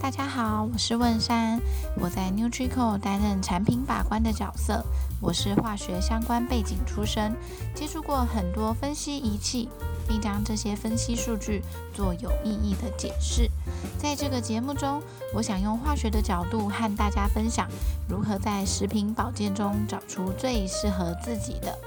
大家好，我是问山，我在 NutriCo 担任产品把关的角色。我是化学相关背景出身，接触过很多分析仪器，并将这些分析数据做有意义的解释。在这个节目中，我想用化学的角度和大家分享，如何在食品保健中找出最适合自己的。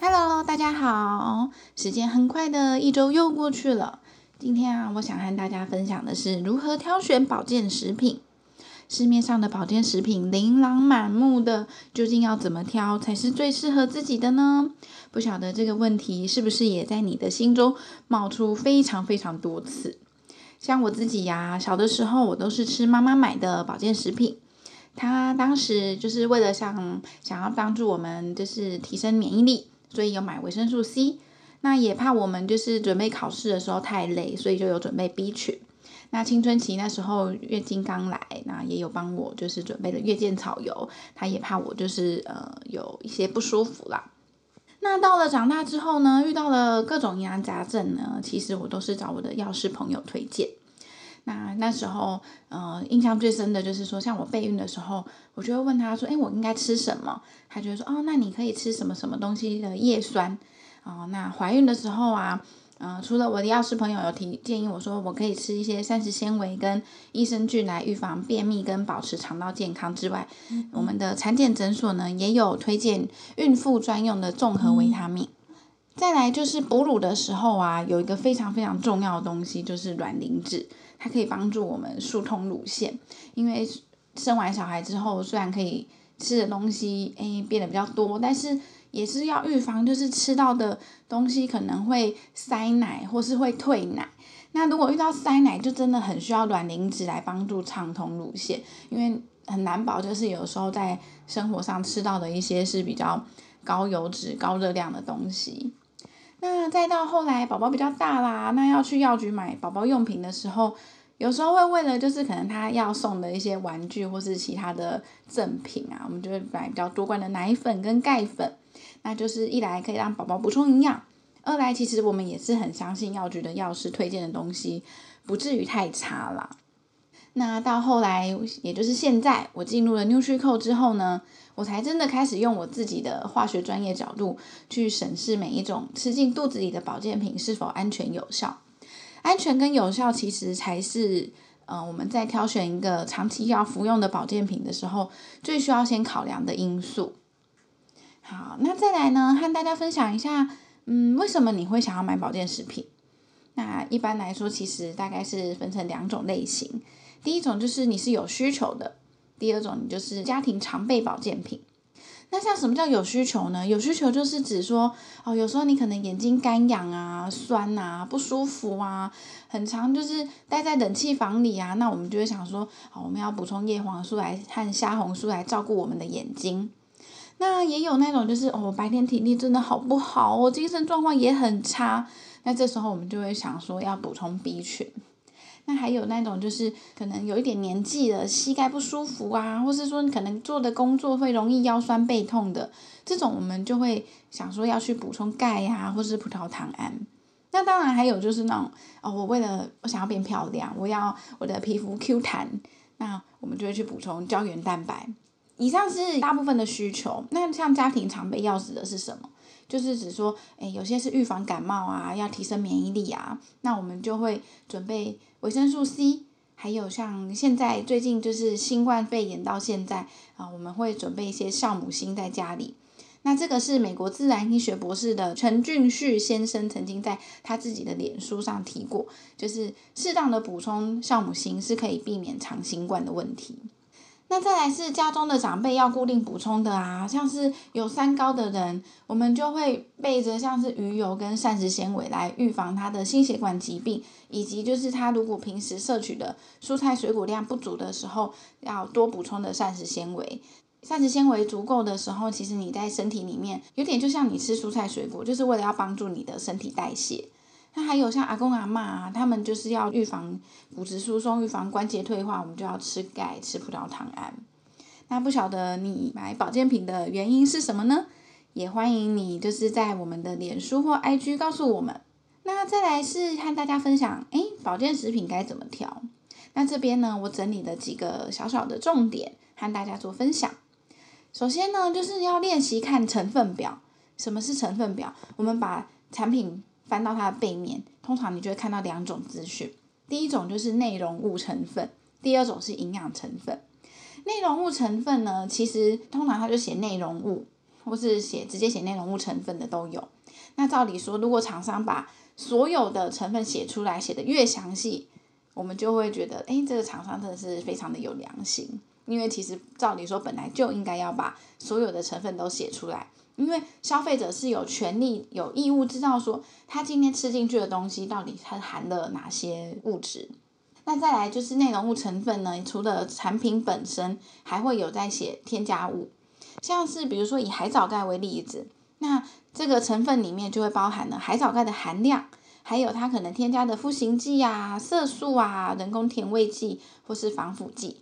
Hello，大家好，时间很快的一周又过去了。今天啊，我想和大家分享的是如何挑选保健食品。市面上的保健食品琳琅满目的，究竟要怎么挑才是最适合自己的呢？不晓得这个问题是不是也在你的心中冒出非常非常多次？像我自己呀，小的时候我都是吃妈妈买的保健食品，她当时就是为了想想要帮助我们，就是提升免疫力，所以有买维生素 C。那也怕我们就是准备考试的时候太累，所以就有准备 B 群。那青春期那时候月经刚来，那也有帮我就是准备了月见草油。他也怕我就是呃有一些不舒服啦。那到了长大之后呢，遇到了各种疑难杂症呢，其实我都是找我的药师朋友推荐。那那时候呃印象最深的就是说，像我备孕的时候，我就会问他说：“哎，我应该吃什么？”他就会说：“哦，那你可以吃什么什么东西的叶酸。”哦，那怀孕的时候啊，嗯、呃，除了我的药师朋友有提建议我说，我可以吃一些膳食纤维跟益生菌来预防便秘跟保持肠道健康之外，嗯、我们的产检诊所呢也有推荐孕妇专用的综合维他命。嗯、再来就是哺乳的时候啊，有一个非常非常重要的东西就是卵磷脂，它可以帮助我们疏通乳腺，因为生完小孩之后虽然可以吃的东西诶变得比较多，但是也是要预防，就是吃到的东西可能会塞奶或是会退奶。那如果遇到塞奶，就真的很需要卵磷脂来帮助畅通乳腺，因为很难保，就是有时候在生活上吃到的一些是比较高油脂、高热量的东西。那再到后来宝宝比较大啦，那要去药局买宝宝用品的时候，有时候会为了就是可能他要送的一些玩具或是其他的赠品啊，我们就会买比较多罐的奶粉跟钙粉。那就是一来可以让宝宝补充营养，二来其实我们也是很相信药局的药师推荐的东西，不至于太差啦。那到后来，也就是现在，我进入了 NutriCo 之后呢，我才真的开始用我自己的化学专业角度去审视每一种吃进肚子里的保健品是否安全有效。安全跟有效其实才是，呃，我们在挑选一个长期要服用的保健品的时候，最需要先考量的因素。好，那再来呢，和大家分享一下，嗯，为什么你会想要买保健食品？那一般来说，其实大概是分成两种类型。第一种就是你是有需求的，第二种你就是家庭常备保健品。那像什么叫有需求呢？有需求就是指说，哦，有时候你可能眼睛干痒啊、酸啊、不舒服啊，很常就是待在冷气房里啊，那我们就会想说，哦，我们要补充叶黄素来和虾红素来照顾我们的眼睛。那也有那种就是哦，白天体力真的好不好哦，精神状况也很差。那这时候我们就会想说要补充 B 群。那还有那种就是可能有一点年纪了，膝盖不舒服啊，或是说你可能做的工作会容易腰酸背痛的，这种我们就会想说要去补充钙呀、或是葡萄糖胺。那当然还有就是那种哦，我为了我想要变漂亮，我要我的皮肤 Q 弹，那我们就会去补充胶原蛋白。以上是大部分的需求。那像家庭常备药指的是什么？就是指说，诶，有些是预防感冒啊，要提升免疫力啊。那我们就会准备维生素 C，还有像现在最近就是新冠肺炎到现在啊，我们会准备一些酵母锌在家里。那这个是美国自然医学博士的陈俊旭先生曾经在他自己的脸书上提过，就是适当的补充酵母锌是可以避免长新冠的问题。那再来是家中的长辈要固定补充的啊，像是有三高的人，我们就会备着像是鱼油跟膳食纤维来预防他的心血管疾病，以及就是他如果平时摄取的蔬菜水果量不足的时候，要多补充的膳食纤维。膳食纤维足够的时候，其实你在身体里面有点就像你吃蔬菜水果，就是为了要帮助你的身体代谢。那还有像阿公阿嬷啊，他们就是要预防骨质疏松、预防关节退化，我们就要吃钙、吃葡萄糖胺。那不晓得你买保健品的原因是什么呢？也欢迎你就是在我们的脸书或 IG 告诉我们。那再来是和大家分享，诶，保健食品该怎么挑？那这边呢，我整理了几个小小的重点，和大家做分享。首先呢，就是要练习看成分表。什么是成分表？我们把产品翻到它的背面，通常你就会看到两种资讯。第一种就是内容物成分，第二种是营养成分。内容物成分呢，其实通常它就写内容物，或是写直接写内容物成分的都有。那照理说，如果厂商把所有的成分写出来，写得越详细，我们就会觉得，诶，这个厂商真的是非常的有良心。因为其实照理说，本来就应该要把所有的成分都写出来，因为消费者是有权利、有义务知道说，他今天吃进去的东西到底它含了哪些物质。那再来就是内容物成分呢，除了产品本身，还会有在写添加物，像是比如说以海藻钙为例子，那这个成分里面就会包含了海藻钙的含量，还有它可能添加的赋形剂啊、色素啊、人工甜味剂或是防腐剂。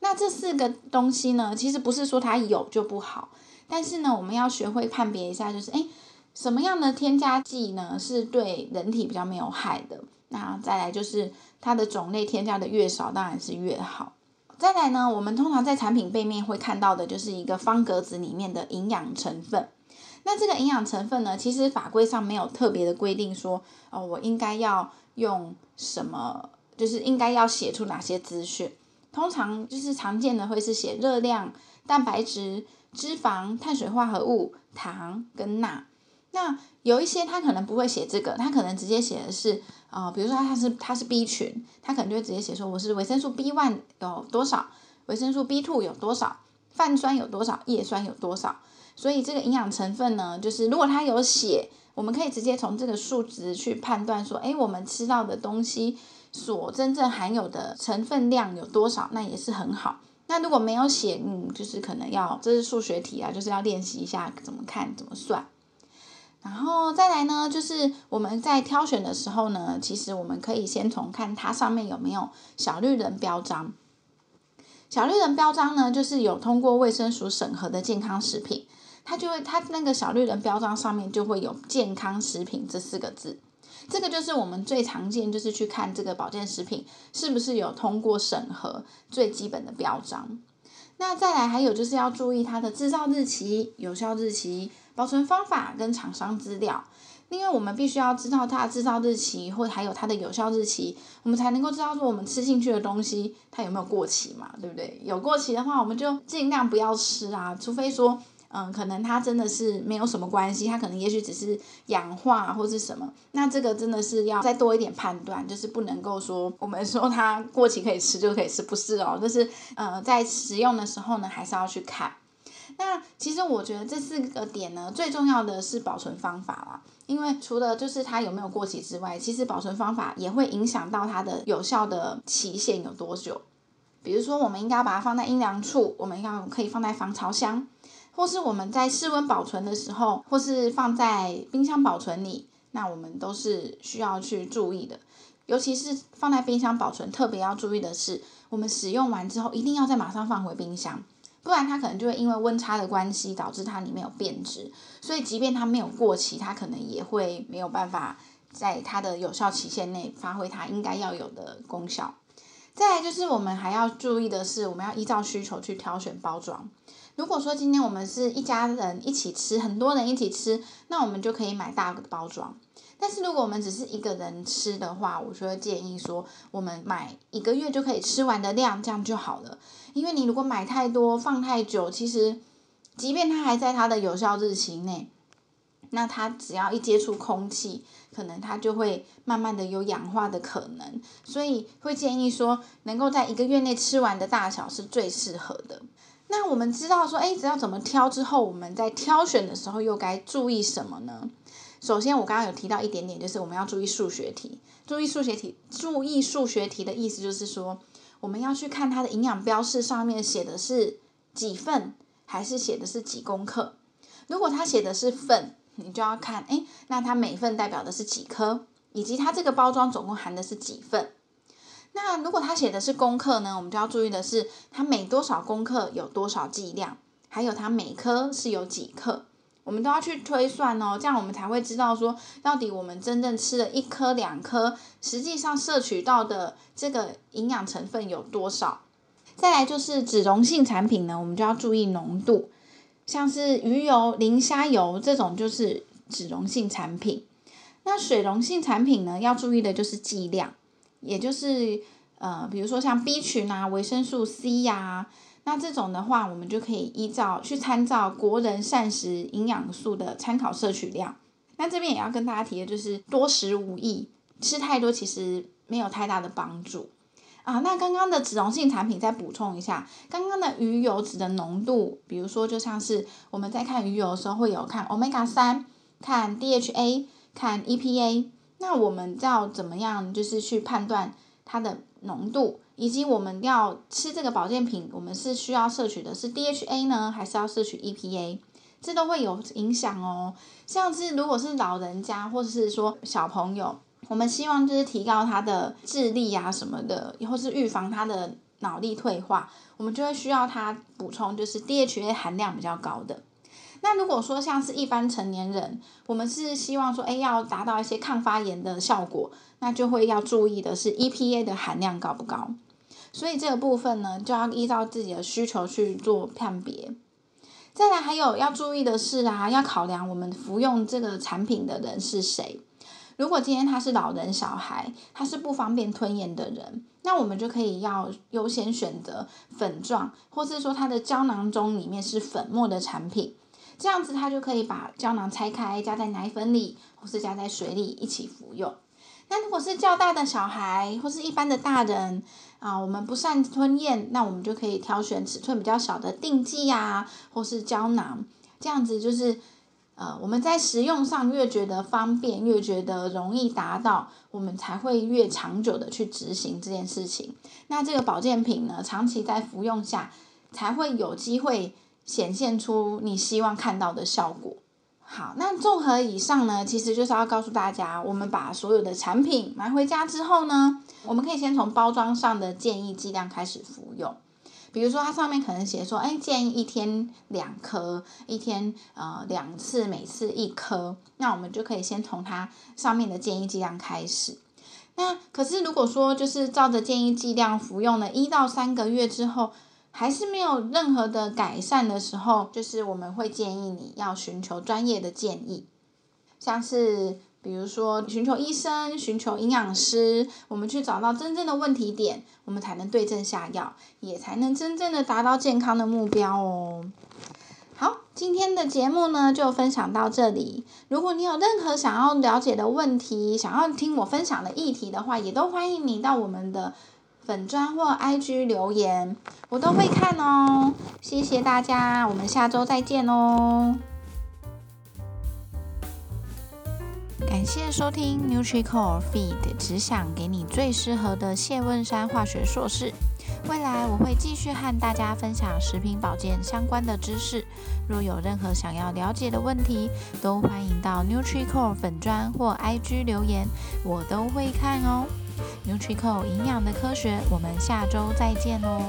那这四个东西呢，其实不是说它有就不好，但是呢，我们要学会判别一下，就是诶，什么样的添加剂呢是对人体比较没有害的？那再来就是它的种类添加的越少，当然是越好。再来呢，我们通常在产品背面会看到的就是一个方格子里面的营养成分。那这个营养成分呢，其实法规上没有特别的规定说，哦，我应该要用什么，就是应该要写出哪些资讯。通常就是常见的会是写热量、蛋白质、脂肪、碳水化合物、糖跟钠。那有一些他可能不会写这个，他可能直接写的是，呃，比如说他是他是 B 群，他可能就会直接写说我是维生素 B one 有多少，维生素 B two 有多少，泛酸有多少，叶酸有多少。所以这个营养成分呢，就是如果他有写，我们可以直接从这个数值去判断说，诶，我们吃到的东西。所真正含有的成分量有多少？那也是很好。那如果没有写，嗯，就是可能要，这是数学题啊，就是要练习一下怎么看、怎么算。然后再来呢，就是我们在挑选的时候呢，其实我们可以先从看它上面有没有小绿人标章。小绿人标章呢，就是有通过卫生署审核的健康食品，它就会，它那个小绿人标章上面就会有“健康食品”这四个字。这个就是我们最常见，就是去看这个保健食品是不是有通过审核最基本的标章。那再来还有就是要注意它的制造日期、有效日期、保存方法跟厂商资料，因为我们必须要知道它的制造日期或还有它的有效日期，我们才能够知道说我们吃进去的东西它有没有过期嘛，对不对？有过期的话，我们就尽量不要吃啊，除非说。嗯，可能它真的是没有什么关系，它可能也许只是氧化或是什么，那这个真的是要再多一点判断，就是不能够说我们说它过期可以吃就可以吃，不是哦，就是呃在食用的时候呢，还是要去看。那其实我觉得这四个点呢，最重要的是保存方法啦，因为除了就是它有没有过期之外，其实保存方法也会影响到它的有效的期限有多久。比如说，我们应该把它放在阴凉处，我们应该可以放在防潮箱。或是我们在室温保存的时候，或是放在冰箱保存里，那我们都是需要去注意的。尤其是放在冰箱保存，特别要注意的是，我们使用完之后一定要再马上放回冰箱，不然它可能就会因为温差的关系导致它里面有变质。所以即便它没有过期，它可能也会没有办法在它的有效期限内发挥它应该要有的功效。再来就是我们还要注意的是，我们要依照需求去挑选包装。如果说今天我们是一家人一起吃，很多人一起吃，那我们就可以买大包装。但是如果我们只是一个人吃的话，我就会建议说，我们买一个月就可以吃完的量，这样就好了。因为你如果买太多，放太久，其实即便它还在它的有效日期内，那它只要一接触空气，可能它就会慢慢的有氧化的可能。所以会建议说，能够在一个月内吃完的大小是最适合的。那我们知道说，哎，只要怎么挑之后，我们在挑选的时候又该注意什么呢？首先，我刚刚有提到一点点，就是我们要注意数学题。注意数学题，注意数学题的意思就是说，我们要去看它的营养标示上面写的是几份，还是写的是几公克。如果它写的是份，你就要看，哎，那它每份代表的是几颗，以及它这个包装总共含的是几份。那如果他写的是功课呢，我们就要注意的是，它每多少功课有多少剂量，还有它每颗是有几克。我们都要去推算哦，这样我们才会知道说，到底我们真正吃了一颗两颗，实际上摄取到的这个营养成分有多少。再来就是脂溶性产品呢，我们就要注意浓度，像是鱼油、磷虾油这种就是脂溶性产品。那水溶性产品呢，要注意的就是剂量，也就是呃，比如说像 B 群啊、维生素 C 呀、那这种的话，我们就可以依照去参照国人膳食营养素的参考摄取量。那这边也要跟大家提的就是多食无益，吃太多其实没有太大的帮助。啊，那刚刚的脂溶性产品再补充一下，刚刚的鱼油脂的浓度，比如说就像是我们在看鱼油的时候会有看 Omega 三、看 DHA、看 EPA，那我们要怎么样就是去判断它的浓度，以及我们要吃这个保健品，我们是需要摄取的是 DHA 呢，还是要摄取 EPA？这都会有影响哦。像是如果是老人家或者是说小朋友。我们希望就是提高他的智力啊什么的，或是预防他的脑力退化，我们就会需要他补充就是 DHA 含量比较高的。那如果说像是一般成年人，我们是希望说，哎，要达到一些抗发炎的效果，那就会要注意的是 EPA 的含量高不高。所以这个部分呢，就要依照自己的需求去做判别。再来还有要注意的是啊，要考量我们服用这个产品的人是谁。如果今天他是老人、小孩，他是不方便吞咽的人，那我们就可以要优先选择粉状，或是说它的胶囊中里面是粉末的产品，这样子他就可以把胶囊拆开，加在奶粉里，或是加在水里一起服用。那如果是较大的小孩，或是一般的大人啊，我们不善吞咽，那我们就可以挑选尺寸比较小的定剂呀，或是胶囊，这样子就是。呃，我们在食用上越觉得方便，越觉得容易达到，我们才会越长久的去执行这件事情。那这个保健品呢，长期在服用下，才会有机会显现出你希望看到的效果。好，那综合以上呢，其实就是要告诉大家，我们把所有的产品买回家之后呢，我们可以先从包装上的建议剂量开始服用。比如说，它上面可能写说，哎，建议一天两颗，一天呃两次，每次一颗。那我们就可以先从它上面的建议剂量开始。那可是如果说就是照着建议剂量服用了一到三个月之后，还是没有任何的改善的时候，就是我们会建议你要寻求专业的建议，像是。比如说，寻求医生、寻求营养师，我们去找到真正的问题点，我们才能对症下药，也才能真正的达到健康的目标哦。好，今天的节目呢就分享到这里。如果你有任何想要了解的问题，想要听我分享的议题的话，也都欢迎你到我们的粉砖或 IG 留言，我都会看哦。谢谢大家，我们下周再见哦。感谢收听 NutriCore Feed，只想给你最适合的谢问山化学硕士。未来我会继续和大家分享食品保健相关的知识。若有任何想要了解的问题，都欢迎到 NutriCore 粉砖或 IG 留言，我都会看哦。Nutrico 营养的科学，我们下周再见喽。